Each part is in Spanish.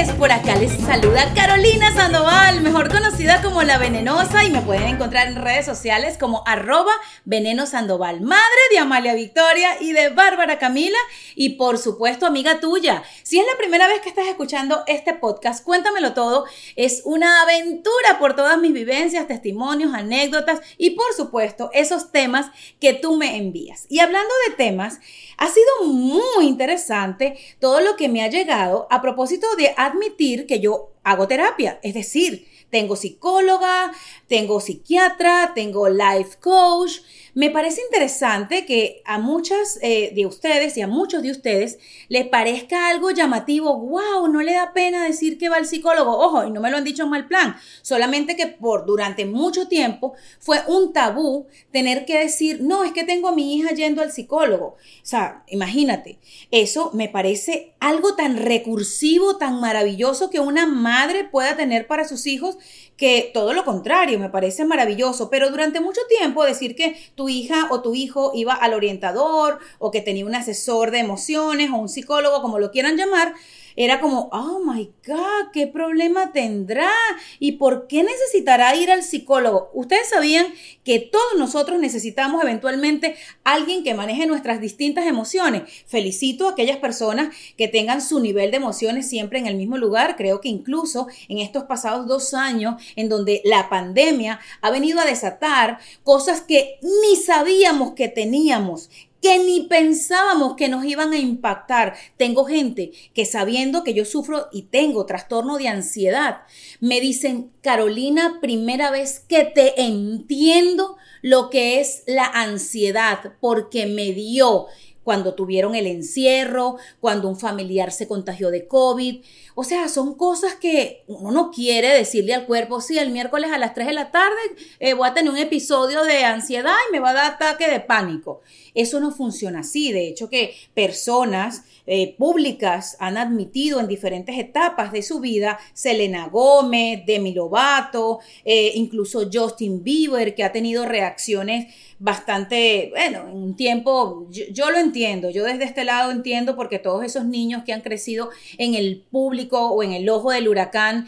Amores, por acá les saluda Carolina Sandoval, mejor conocida como La Venenosa y me pueden encontrar en redes sociales como arroba veneno Sandoval, madre de Amalia Victoria y de Bárbara Camila y por supuesto amiga tuya. Si es la primera vez que estás escuchando este podcast, cuéntamelo todo, es una aventura por todas mis vivencias, testimonios, anécdotas y por supuesto esos temas que tú me envías. Y hablando de temas, ha sido muy interesante todo lo que me ha llegado a propósito de admitir que yo hago terapia, es decir, tengo psicóloga, tengo psiquiatra, tengo life coach. Me parece interesante que a muchas eh, de ustedes y a muchos de ustedes les parezca algo llamativo. ¡Wow! No le da pena decir que va al psicólogo. Ojo, y no me lo han dicho en mal plan. Solamente que por durante mucho tiempo fue un tabú tener que decir, no, es que tengo a mi hija yendo al psicólogo. O sea, imagínate. Eso me parece algo tan recursivo, tan maravilloso que una madre pueda tener para sus hijos que todo lo contrario, me parece maravilloso, pero durante mucho tiempo decir que tu hija o tu hijo iba al orientador o que tenía un asesor de emociones o un psicólogo, como lo quieran llamar, era como, oh my God, ¿qué problema tendrá? ¿Y por qué necesitará ir al psicólogo? Ustedes sabían que todos nosotros necesitamos eventualmente alguien que maneje nuestras distintas emociones. Felicito a aquellas personas que tengan su nivel de emociones siempre en el mismo lugar. Creo que incluso en estos pasados dos años, en donde la pandemia ha venido a desatar cosas que ni sabíamos que teníamos, que ni pensábamos que nos iban a impactar. Tengo gente que sabiendo que yo sufro y tengo trastorno de ansiedad, me dicen, Carolina, primera vez que te entiendo lo que es la ansiedad, porque me dio cuando tuvieron el encierro, cuando un familiar se contagió de COVID. O sea, son cosas que uno no quiere decirle al cuerpo, sí, el miércoles a las 3 de la tarde eh, voy a tener un episodio de ansiedad y me va a dar ataque de pánico. Eso no funciona así. De hecho, que personas eh, públicas han admitido en diferentes etapas de su vida, Selena Gómez, Demi Lovato, eh, incluso Justin Bieber, que ha tenido reacciones bastante, bueno, en un tiempo, yo, lo entiendo, yo desde este lado entiendo porque todos esos niños que han crecido en el público o en el ojo del huracán,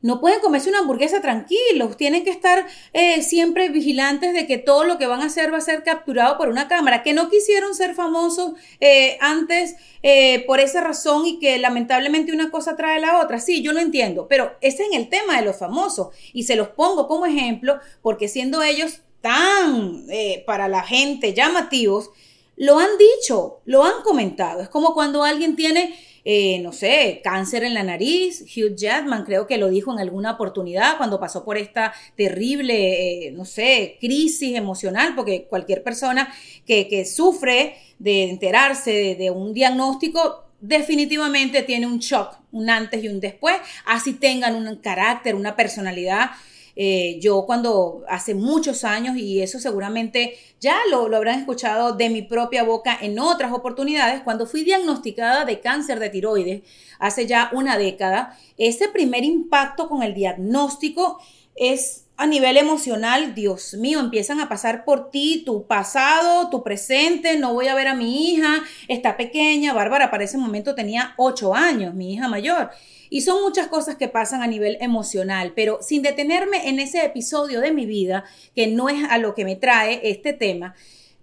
no pueden comerse una hamburguesa tranquilos, tienen que estar eh, siempre vigilantes de que todo lo que van a hacer va a ser capturado por una cámara, que no quisieron ser famosos eh, antes eh, por esa razón y que lamentablemente una cosa trae la otra. Sí, yo lo entiendo, pero ese es en el tema de los famosos y se los pongo como ejemplo porque siendo ellos tan para la gente llamativos, lo han dicho, lo han comentado. Es como cuando alguien tiene eh, no sé, cáncer en la nariz. Hugh Jackman creo que lo dijo en alguna oportunidad cuando pasó por esta terrible, eh, no sé, crisis emocional, porque cualquier persona que, sufre de enterarse de un diagnóstico definitivamente tiene un shock, un antes y un después, así tengan un carácter, una personalidad eh, yo cuando hace muchos años, y eso seguramente ya lo, lo habrán escuchado de mi propia boca en otras oportunidades, cuando fui diagnosticada de cáncer de tiroides hace ya una década, ese primer impacto con el diagnóstico es a nivel emocional, Dios mío, empiezan a pasar por ti, tu pasado, tu presente, no voy a ver a mi hija, está pequeña, Bárbara para ese momento tenía ocho años, mi hija mayor. Y son muchas cosas que pasan a nivel emocional, pero sin detenerme en ese episodio de mi vida, que no es a lo que me trae este tema,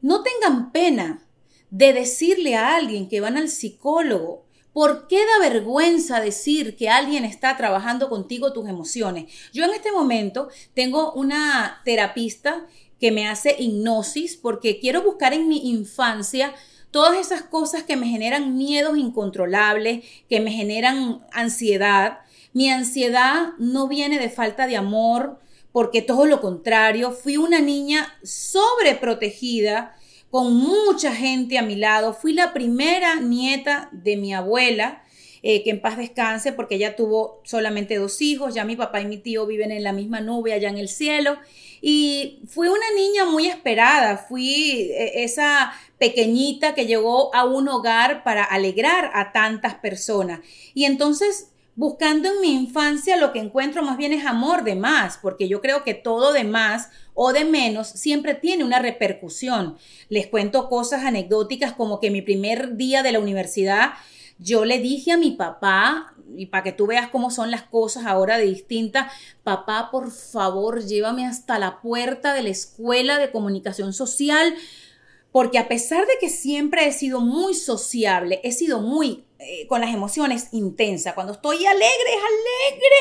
no tengan pena de decirle a alguien que van al psicólogo. ¿Por qué da vergüenza decir que alguien está trabajando contigo tus emociones? Yo en este momento tengo una terapista que me hace hipnosis porque quiero buscar en mi infancia todas esas cosas que me generan miedos incontrolables, que me generan ansiedad. Mi ansiedad no viene de falta de amor, porque todo lo contrario, fui una niña sobreprotegida, con mucha gente a mi lado. Fui la primera nieta de mi abuela, eh, que en paz descanse, porque ella tuvo solamente dos hijos, ya mi papá y mi tío viven en la misma nube allá en el cielo. Y fui una niña muy esperada, fui eh, esa pequeñita que llegó a un hogar para alegrar a tantas personas. Y entonces buscando en mi infancia lo que encuentro más bien es amor de más, porque yo creo que todo de más o de menos siempre tiene una repercusión. Les cuento cosas anecdóticas como que mi primer día de la universidad yo le dije a mi papá, y para que tú veas cómo son las cosas ahora de distintas, papá, por favor, llévame hasta la puerta de la escuela de comunicación social, porque a pesar de que siempre he sido muy sociable, he sido muy eh, con las emociones intensa. Cuando estoy alegre, es alegre.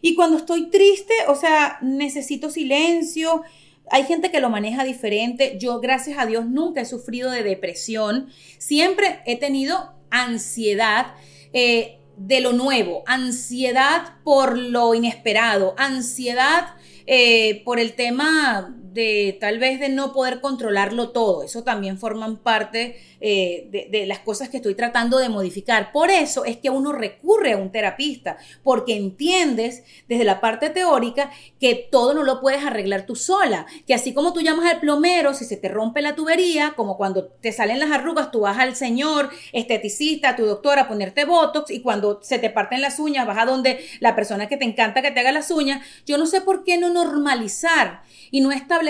Y cuando estoy triste, o sea, necesito silencio. Hay gente que lo maneja diferente. Yo, gracias a Dios, nunca he sufrido de depresión. Siempre he tenido ansiedad. Eh, de lo nuevo, ansiedad por lo inesperado, ansiedad eh, por el tema de tal vez de no poder controlarlo todo. Eso también forman parte eh, de, las cosas que estoy tratando de modificar. Por eso es que uno recurre a un terapista, porque entiendes desde la parte teórica que todo no lo puedes arreglar tú sola, que así como tú llamas al plomero, si se te rompe la tubería, como cuando te salen las arrugas, tú vas al señor esteticista, a tu doctor a ponerte botox y cuando se te parten las uñas, vas a donde la persona que te encanta que te haga las uñas. Yo no sé por qué no normalizar y no establecer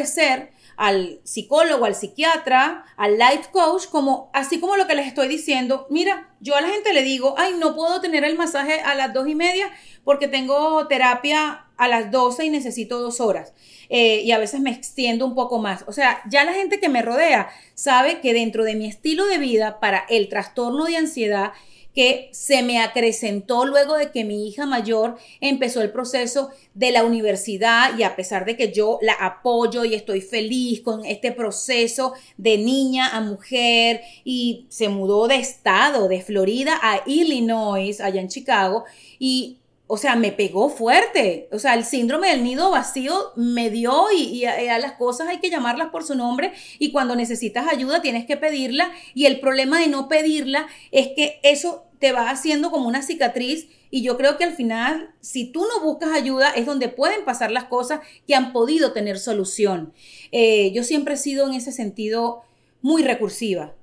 al psicólogo, al psiquiatra, al life coach, como así como lo que les estoy diciendo. Mira, yo a la gente le digo, ay, no puedo tener el masaje a las dos y media porque tengo terapia a las doce y necesito dos horas. Eh, y a veces me extiendo un poco más. O sea, ya la gente que me rodea sabe que dentro de mi estilo de vida para el trastorno de ansiedad que se me acrecentó luego de que mi hija mayor empezó el proceso de la universidad y a pesar de que yo la apoyo y estoy feliz con este proceso de niña a mujer y se mudó de estado, de Florida a Illinois, allá en Chicago, y o sea, me pegó fuerte. O sea, el síndrome del nido vacío me dio y, a, las cosas hay que llamarlas por su nombre y cuando necesitas ayuda tienes que pedirla y el problema de no pedirla es que eso te va haciendo como una cicatriz y yo creo que al final, si tú no buscas ayuda, es donde pueden pasar las cosas que han podido tener solución. Eh, yo siempre he sido en ese sentido muy recursiva.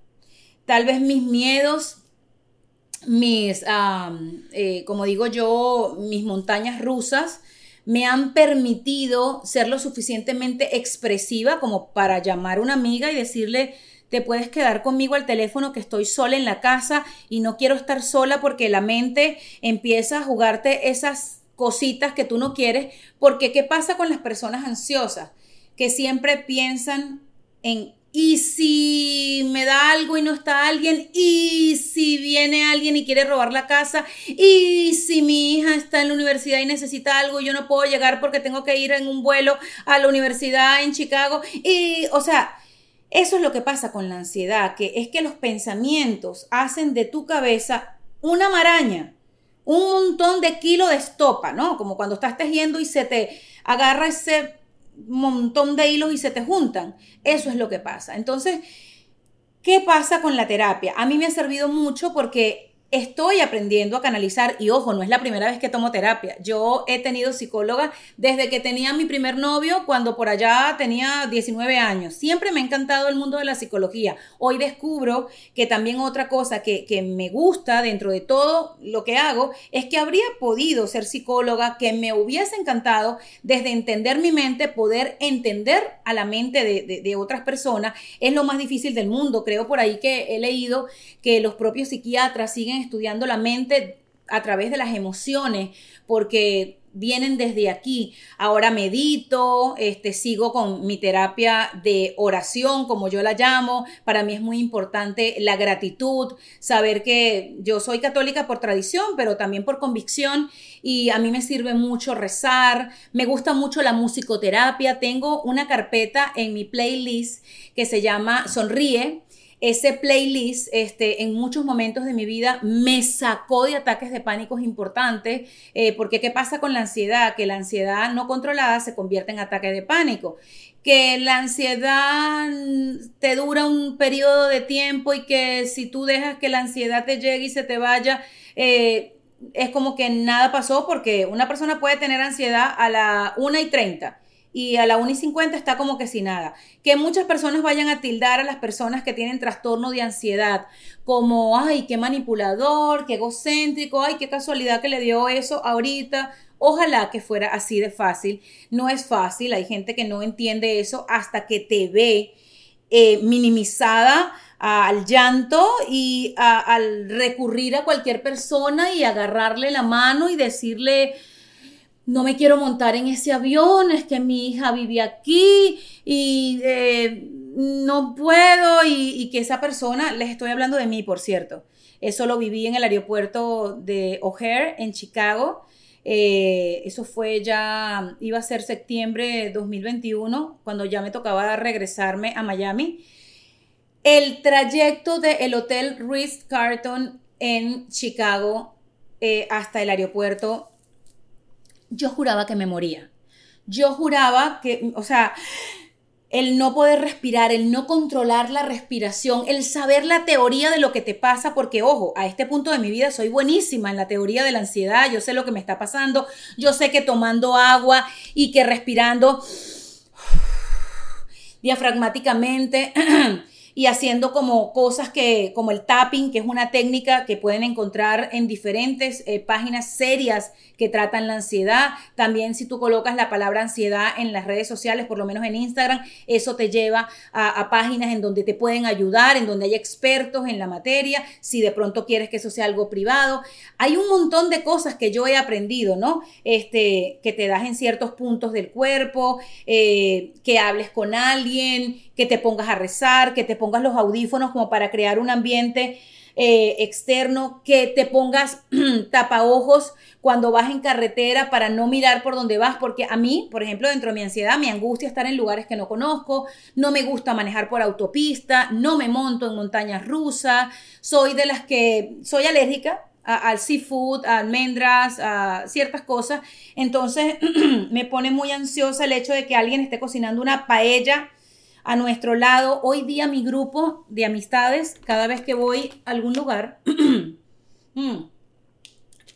Tal vez mis miedos mis, eh, como digo yo, mis montañas rusas me han permitido ser lo suficientemente expresiva como para llamar a una amiga y decirle, te puedes quedar conmigo al teléfono que estoy sola en la casa y no quiero estar sola porque la mente empieza a jugarte esas cositas que tú no quieres, porque ¿qué pasa con las personas ansiosas? Que siempre piensan en y si me da algo y no está alguien, y si viene alguien y quiere robar la casa, y si mi hija está en la universidad y necesita algo y yo no puedo llegar porque tengo que ir en un vuelo a la universidad en Chicago, y o sea, eso es lo que pasa con la ansiedad, que es que los pensamientos hacen de tu cabeza una maraña, un montón de kilo de estopa, ¿no? Como cuando estás tejiendo y se te agarra ese montón de hilos y se te juntan. Eso es lo que pasa. Entonces, ¿qué pasa con la terapia? A mí me ha servido mucho porque estoy aprendiendo a canalizar y ojo, no es la primera vez que tomo terapia. Yo he tenido psicóloga desde que tenía mi primer novio, cuando por allá tenía 19 años. Siempre me ha encantado el mundo de la psicología. Hoy descubro que también otra cosa que, que me gusta dentro de todo lo que hago es que habría podido ser psicóloga, que me hubiese encantado desde entender mi mente, poder entender a la mente de, de, de otras personas. Es lo más difícil del mundo. Creo por ahí que he leído que los propios psiquiatras siguen estudiando la mente a través de las emociones, porque vienen desde aquí. Ahora medito, este, sigo con mi terapia de oración, como yo la llamo. Para mí es muy importante la gratitud, saber que yo soy católica por tradición, pero también por convicción y a mí me sirve mucho rezar. Me gusta mucho la musicoterapia. Tengo una carpeta en mi playlist que se llama Sonríe ese playlist este, en muchos momentos de mi vida me sacó de ataques de pánico importantes, eh, porque ¿qué pasa con la ansiedad? Que la ansiedad no controlada se convierte en ataque de pánico que la ansiedad te dura un periodo de tiempo y que si tú dejas que la ansiedad te llegue y se te vaya, eh, es como que nada pasó porque una persona puede tener ansiedad a la 1 y 30 y a la 1 y 50 está como que sin nada. Que muchas personas vayan a tildar a las personas que tienen trastorno de ansiedad como, ay, qué manipulador, qué egocéntrico, ay, qué casualidad que le dio eso ahorita. Ojalá que fuera así de fácil. No es fácil, hay gente que no entiende eso hasta que te ve eh, minimizada al llanto y al recurrir a cualquier persona y agarrarle la mano y decirle, no me quiero montar en ese avión, es que mi hija vive aquí y eh, no puedo y, que esa persona, les estoy hablando de mí, por cierto, eso lo viví en el aeropuerto de O'Hare, en Chicago. Eh, eso fue ya, iba a ser septiembre de 2021, cuando ya me tocaba regresarme a Miami. El trayecto del Hotel Ritz Carlton en Chicago eh, hasta el aeropuerto yo juraba que me moría. Yo juraba que, o sea, el no poder respirar, el no controlar la respiración, el saber la teoría de lo que te pasa, porque ojo, a este punto de mi vida soy buenísima en la teoría de la ansiedad, yo sé lo que me está pasando, yo sé que tomando agua y que respirando diafragmáticamente y haciendo como cosas que, como el tapping, que es una técnica que pueden encontrar en diferentes eh, páginas serias que tratan la ansiedad. También si tú colocas la palabra ansiedad en las redes sociales, por lo menos en Instagram, eso te lleva a, páginas en donde te pueden ayudar, en donde hay expertos en la materia, si de pronto quieres que eso sea algo privado. Hay un montón de cosas que yo he aprendido, ¿no? Este, que te das en ciertos puntos del cuerpo, eh, que hables con alguien, que te pongas a rezar, que te pongas los audífonos como para crear un ambiente eh, externo, que te pongas tapaojos cuando vas en carretera para no mirar por donde vas, porque a mí, por ejemplo, dentro de mi ansiedad, me angustia estar en lugares que no conozco, no me gusta manejar por autopista, no me monto en montañas rusas, soy de las que soy alérgica al seafood, a almendras, a ciertas cosas. Entonces me pone muy ansiosa el hecho de que alguien esté cocinando una paella a nuestro lado. Hoy día mi grupo de amistades, cada vez que voy a algún lugar, mm,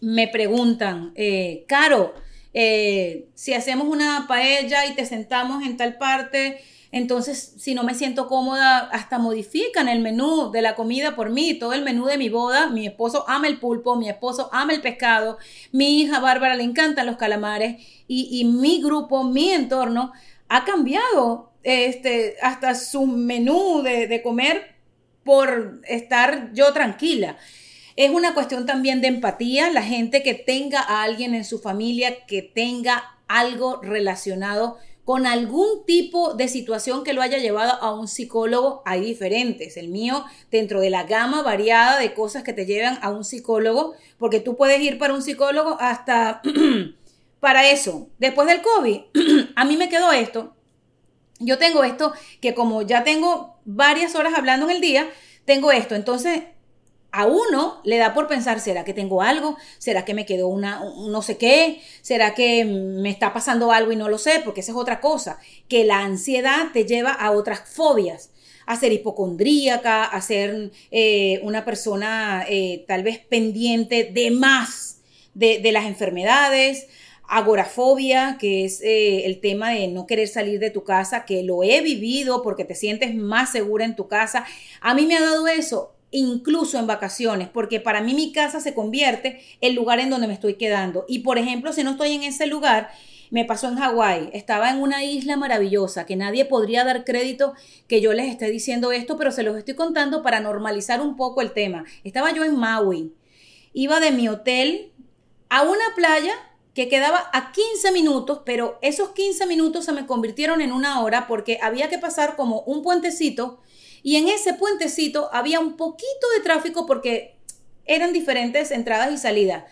me preguntan, eh, Caro, eh, si hacemos una paella y te sentamos en tal parte, entonces si no me siento cómoda, hasta modifican el menú de la comida por mí, todo el menú de mi boda. Mi esposo ama el pulpo, mi esposo ama el pescado, mi hija Bárbara le encantan los calamares y mi grupo, mi entorno ha cambiado este, hasta su menú de, comer por estar yo tranquila. Es una cuestión también de empatía, la gente que tenga a alguien en su familia que tenga algo relacionado con algún tipo de situación que lo haya llevado a un psicólogo, hay diferentes. El mío, dentro de la gama variada de cosas que te llevan a un psicólogo, porque tú puedes ir para un psicólogo hasta para eso. Después del COVID, a mí me quedó esto, yo tengo esto que como ya tengo varias horas hablando en el día, tengo esto. Entonces, a uno le da por pensar, ¿será que tengo algo? ¿Será que me quedó una no sé qué? ¿Será que me está pasando algo y no lo sé? Porque esa es otra cosa, que la ansiedad te lleva a otras fobias a ser hipocondríaca, a ser eh, una persona eh, tal vez pendiente de más de las enfermedades, agorafobia, que es eh, el tema de no querer salir de tu casa, que lo he vivido porque te sientes más segura en tu casa. A mí me ha dado eso incluso en vacaciones, porque para mí mi casa se convierte el lugar en donde me estoy quedando. Y por ejemplo, si no estoy en ese lugar, me pasó en Hawái, estaba en una isla maravillosa, que nadie podría dar crédito que yo les esté diciendo esto, pero se los estoy contando para normalizar un poco el tema. Estaba yo en Maui, iba de mi hotel a una playa que quedaba a 15 minutos, pero esos 15 minutos se me convirtieron en una hora porque había que pasar como un puentecito y en ese puentecito había un poquito de tráfico porque eran diferentes entradas y salidas.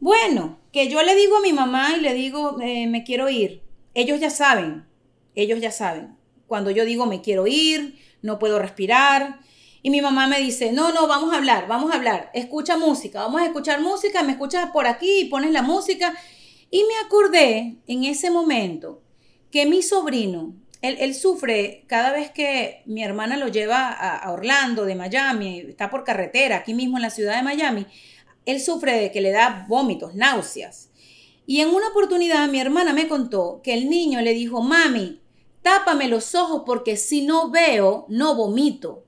Bueno, que yo le digo a mi mamá y le digo, eh, me quiero ir. Ellos ya saben, ellos ya saben. Cuando yo digo, me quiero ir, no puedo respirar, y mi mamá me dice, no, no, vamos a hablar, vamos a hablar, escucha música, vamos a escuchar música, me escuchas por aquí y pones la música. Y me acordé en ese momento que mi sobrino, él, sufre cada vez que mi hermana lo lleva a, Orlando, de Miami, está por carretera, aquí mismo en la ciudad de Miami, él sufre de que le da vómitos, náuseas. Y en una oportunidad mi hermana me contó que el niño le dijo, mami, tápame los ojos porque si no veo, no vomito.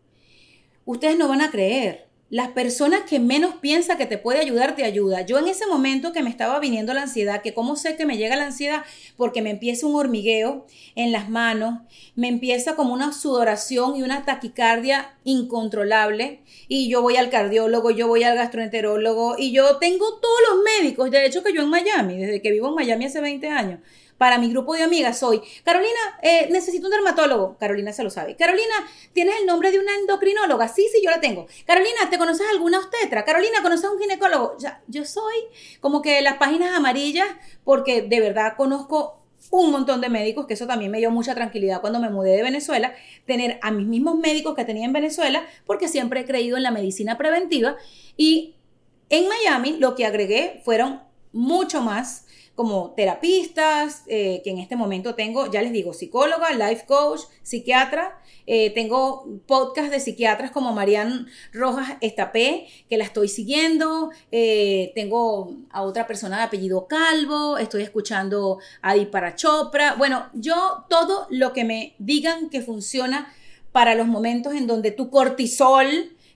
Ustedes no van a creer las personas que menos piensa que te puede ayudar, te ayuda. Yo en ese momento que me estaba viniendo la ansiedad, que cómo sé que me llega la ansiedad, porque me empieza un hormigueo en las manos, me empieza como una sudoración y una taquicardia incontrolable, y yo voy al cardiólogo, yo voy al gastroenterólogo, y yo tengo todos los médicos, de hecho que yo en Miami, desde que vivo en Miami hace 20 años, para mi grupo de amigas soy, Carolina, eh, necesito un dermatólogo. Carolina se lo sabe. Carolina, ¿tienes el nombre de una endocrinóloga? Sí, sí, yo la tengo. Carolina, ¿te conoces alguna obstetra? Carolina, ¿conoces un ginecólogo? Ya, yo soy como que las páginas amarillas porque de verdad conozco un montón de médicos, que eso también me dio mucha tranquilidad cuando me mudé de Venezuela, tener a mis mismos médicos que tenía en Venezuela, porque siempre he creído en la medicina preventiva. Y en Miami lo que agregué fueron mucho más como terapistas, eh, que en este momento tengo, ya les digo, psicóloga, life coach, psiquiatra. Eh, tengo podcast de psiquiatras como Marian Rojas Estapé, que la estoy siguiendo. Eh, tengo a otra persona de apellido Calvo. Estoy escuchando a Dipara Chopra. Bueno, yo todo lo que me digan que funciona para los momentos en donde tu cortisol,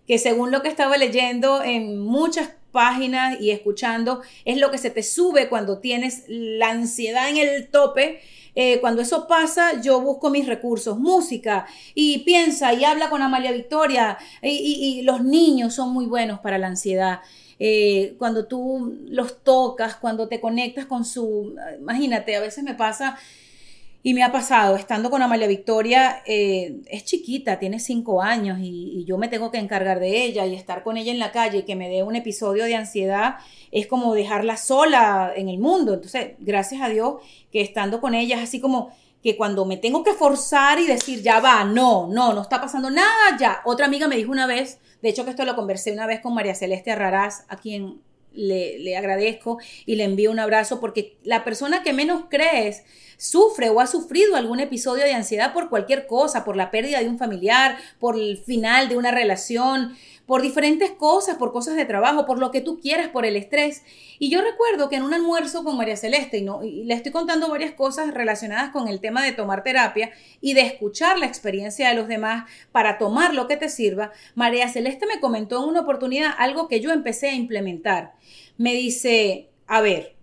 que según lo que estaba leyendo en muchas páginas y escuchando, es lo que se te sube cuando tienes la ansiedad en el tope. Eh, cuando eso pasa, yo busco mis recursos, música, y piensa y habla con Amalia Victoria, y, los niños son muy buenos para la ansiedad. Eh, cuando tú los tocas, cuando te conectas con su, imagínate, a veces me pasa y me ha pasado, estando con Amalia Victoria, eh, es chiquita, tiene cinco años y, yo me tengo que encargar de ella y estar con ella en la calle y que me dé un episodio de ansiedad es como dejarla sola en el mundo. Entonces, gracias a Dios que estando con ella es así como que cuando me tengo que forzar y decir, ya va, no, no, no está pasando nada, ya. Otra amiga me dijo una vez, de hecho que esto lo conversé una vez con María Celeste Arraraz, a quien le, le agradezco y le envío un abrazo porque la persona que menos crees sufre o ha sufrido algún episodio de ansiedad por cualquier cosa, por la pérdida de un familiar, por el final de una relación, por diferentes cosas, por cosas de trabajo, por lo que tú quieras, por el estrés. Y yo recuerdo que en un almuerzo con María Celeste, y, no, le estoy contando varias cosas relacionadas con el tema de tomar terapia y de escuchar la experiencia de los demás para tomar lo que te sirva, María Celeste me comentó en una oportunidad algo que yo empecé a implementar. Me dice, a ver,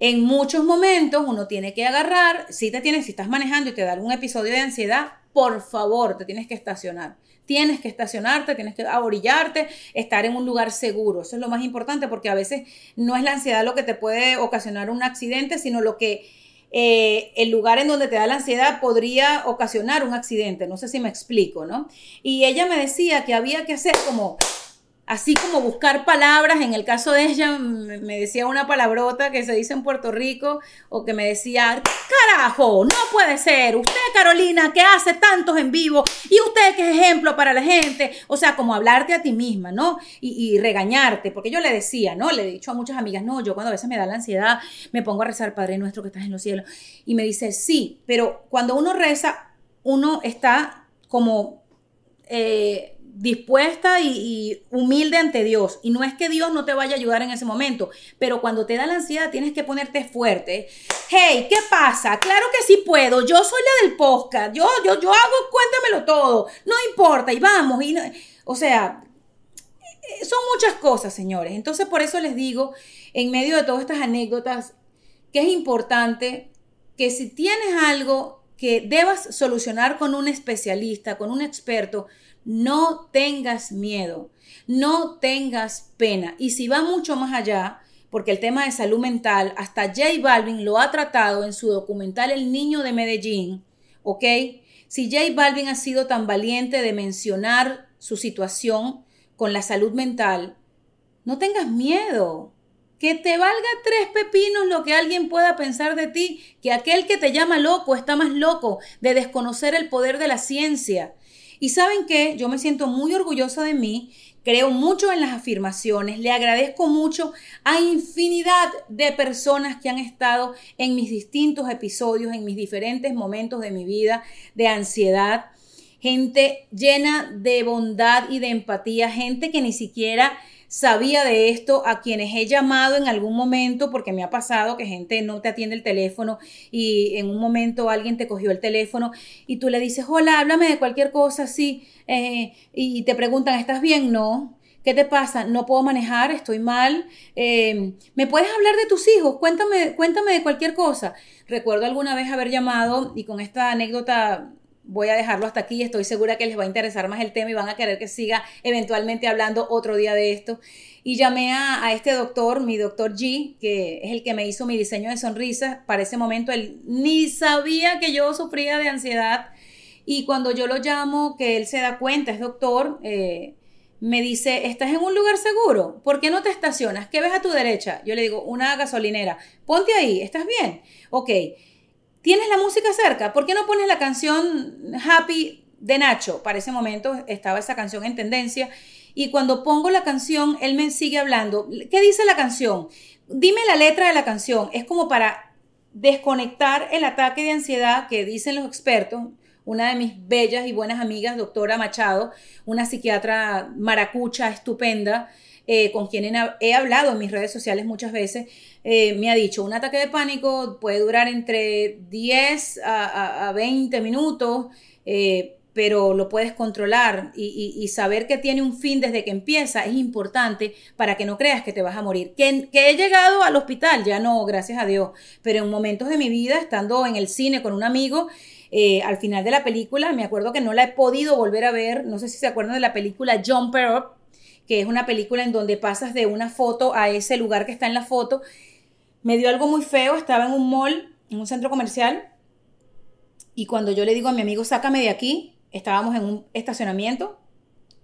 en muchos momentos uno tiene que agarrar, si te tienes, si estás manejando y te da algún episodio de ansiedad, por favor, te tienes que estacionar. Tienes que estacionarte, tienes que orillarte, estar en un lugar seguro. Eso es lo más importante porque a veces no es la ansiedad lo que te puede ocasionar un accidente, sino lo que eh, el lugar en donde te da la ansiedad podría ocasionar un accidente. No sé si me explico, ¿no? Y ella me decía que había que hacer como así como buscar palabras, en el caso de ella me decía una palabrota que se dice en Puerto Rico o que me decía, carajo, no puede ser, usted Carolina que hace tantos en vivo y usted que es ejemplo para la gente, o sea, como hablarte a ti misma, ¿no? Y, regañarte, porque yo le decía, ¿no? Le he dicho a muchas amigas, no, yo cuando a veces me da la ansiedad me pongo a rezar, Padre nuestro que estás en los cielos, y me dice, sí, pero cuando uno reza, uno está como... Eh, dispuesta y, humilde ante Dios. Y no es que Dios no te vaya a ayudar en ese momento, pero cuando te da la ansiedad tienes que ponerte fuerte. Hey, ¿qué pasa? Claro que sí puedo. Yo soy la del podcast. Yo, yo, yo hago, cuéntamelo todo. No importa. Y vamos. Y o sea, son muchas cosas, señores. Entonces, por eso les digo, en medio de todas estas anécdotas, que es importante que si tienes algo que debas solucionar con un especialista, con un experto, no tengas miedo, no tengas pena. Y si va mucho más allá, porque el tema de salud mental, hasta J Balvin lo ha tratado en su documental El Niño de Medellín, ¿ok? Si J Balvin ha sido tan valiente de mencionar su situación con la salud mental, no tengas miedo. Que te valga tres pepinos lo que alguien pueda pensar de ti, que aquel que te llama loco está más loco de desconocer el poder de la ciencia. Y saben qué, yo me siento muy orgullosa de mí, creo mucho en las afirmaciones, le agradezco mucho a infinidad de personas que han estado en mis distintos episodios, en mis diferentes momentos de mi vida de ansiedad, gente llena de bondad y de empatía, gente que ni siquiera sabía de esto, a quienes he llamado en algún momento, porque me ha pasado que gente no te atiende el teléfono y en un momento alguien te cogió el teléfono y tú le dices, hola, háblame de cualquier cosa así, eh, y te preguntan, ¿estás bien? No. ¿Qué te pasa? No puedo manejar, estoy mal. Eh, ¿Me puedes hablar de tus hijos? Cuéntame, cuéntame de cualquier cosa. Recuerdo alguna vez haber llamado y con esta anécdota voy a dejarlo hasta aquí. Estoy segura que les va a interesar más el tema y van a querer que siga eventualmente hablando otro día de esto. Y llamé a, este doctor, mi doctor G, que es el que me hizo mi diseño de sonrisas. Para ese momento él ni sabía que yo sufría de ansiedad. Y cuando yo lo llamo, que él se da cuenta, es doctor, eh, me dice, ¿estás en un lugar seguro? ¿Por qué no te estacionas? ¿Qué ves a tu derecha? Yo le digo, una gasolinera. Ponte ahí, ¿estás bien? Ok. ¿Tienes la música cerca? ¿Por qué no pones la canción Happy de Nacho? Para ese momento estaba esa canción en tendencia. Y cuando pongo la canción, él me sigue hablando. ¿Qué dice la canción? Dime la letra de la canción. Es como para desconectar el ataque de ansiedad que dicen los expertos. Una de mis bellas y buenas amigas, doctora Machado, una psiquiatra maracucha estupenda, eh, con quien he, hablado en mis redes sociales muchas veces, eh, me ha dicho, un ataque de pánico puede durar entre 10 a, 20 minutos, eh, pero lo puedes controlar y, saber que tiene un fin desde que empieza es importante para que no creas que te vas a morir. Que, que he llegado al hospital, ya no, gracias a Dios, pero en momentos de mi vida, estando en el cine con un amigo, al final de la película, me acuerdo que no la he podido volver a ver, no sé si se acuerdan de la película Jumper Up, que es una película en donde pasas de una foto a ese lugar que está en la foto. Me dio algo muy feo, estaba en un mall, en un centro comercial, y cuando yo le digo a mi amigo, sácame de aquí, estábamos en un estacionamiento,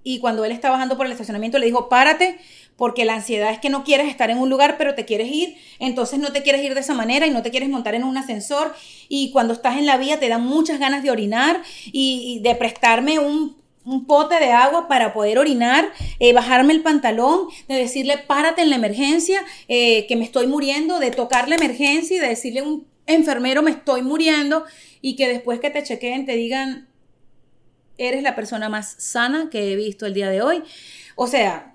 y cuando él estaba bajando por el estacionamiento le dijo, párate, porque la ansiedad es que no quieres estar en un lugar, pero te quieres ir, entonces no te quieres ir de esa manera y no te quieres montar en un ascensor, y cuando estás en la vía te dan muchas ganas de orinar y de prestarme un un pote de agua para poder orinar, eh, bajarme el pantalón, de decirle párate en la emergencia, eh, que me estoy muriendo, de tocar la emergencia y de decirle a un enfermero me estoy muriendo y que después que te chequeen te digan eres la persona más sana que he visto el día de hoy. O sea,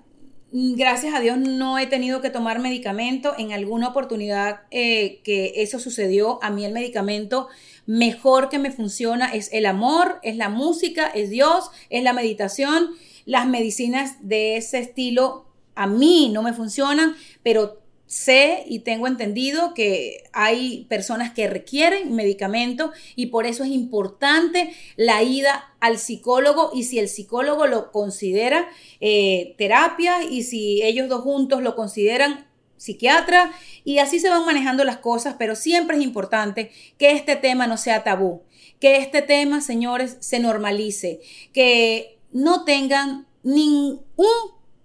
gracias a Dios no he tenido que tomar medicamento. En alguna oportunidad eh, que eso sucedió, a mí el medicamento mejor que me funciona es el amor, es la música, es Dios, es la meditación. Las medicinas de ese estilo a mí no me funcionan, pero sé y tengo entendido que hay personas que requieren medicamentos y por eso es importante la ida al psicólogo y si el psicólogo lo considera eh, terapia y si ellos dos juntos lo consideran psiquiatra y así se van manejando las cosas, pero siempre es importante que este tema no sea tabú, que este tema, señores, se normalice, que no tengan ni un,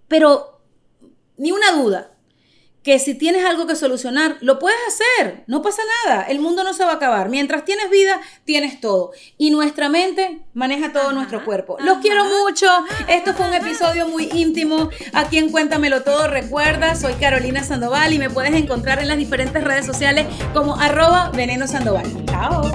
pero ni una duda que si tienes algo que solucionar, lo puedes hacer, no pasa nada, el mundo no se va a acabar. Mientras tienes vida, tienes todo. Y nuestra mente maneja todo nuestro cuerpo. Los quiero mucho, esto fue un episodio muy íntimo. Aquí en Cuéntamelo Todo, recuerda, soy Carolina Sandoval y me puedes encontrar en las diferentes redes sociales como arroba veneno Sandoval. Chao.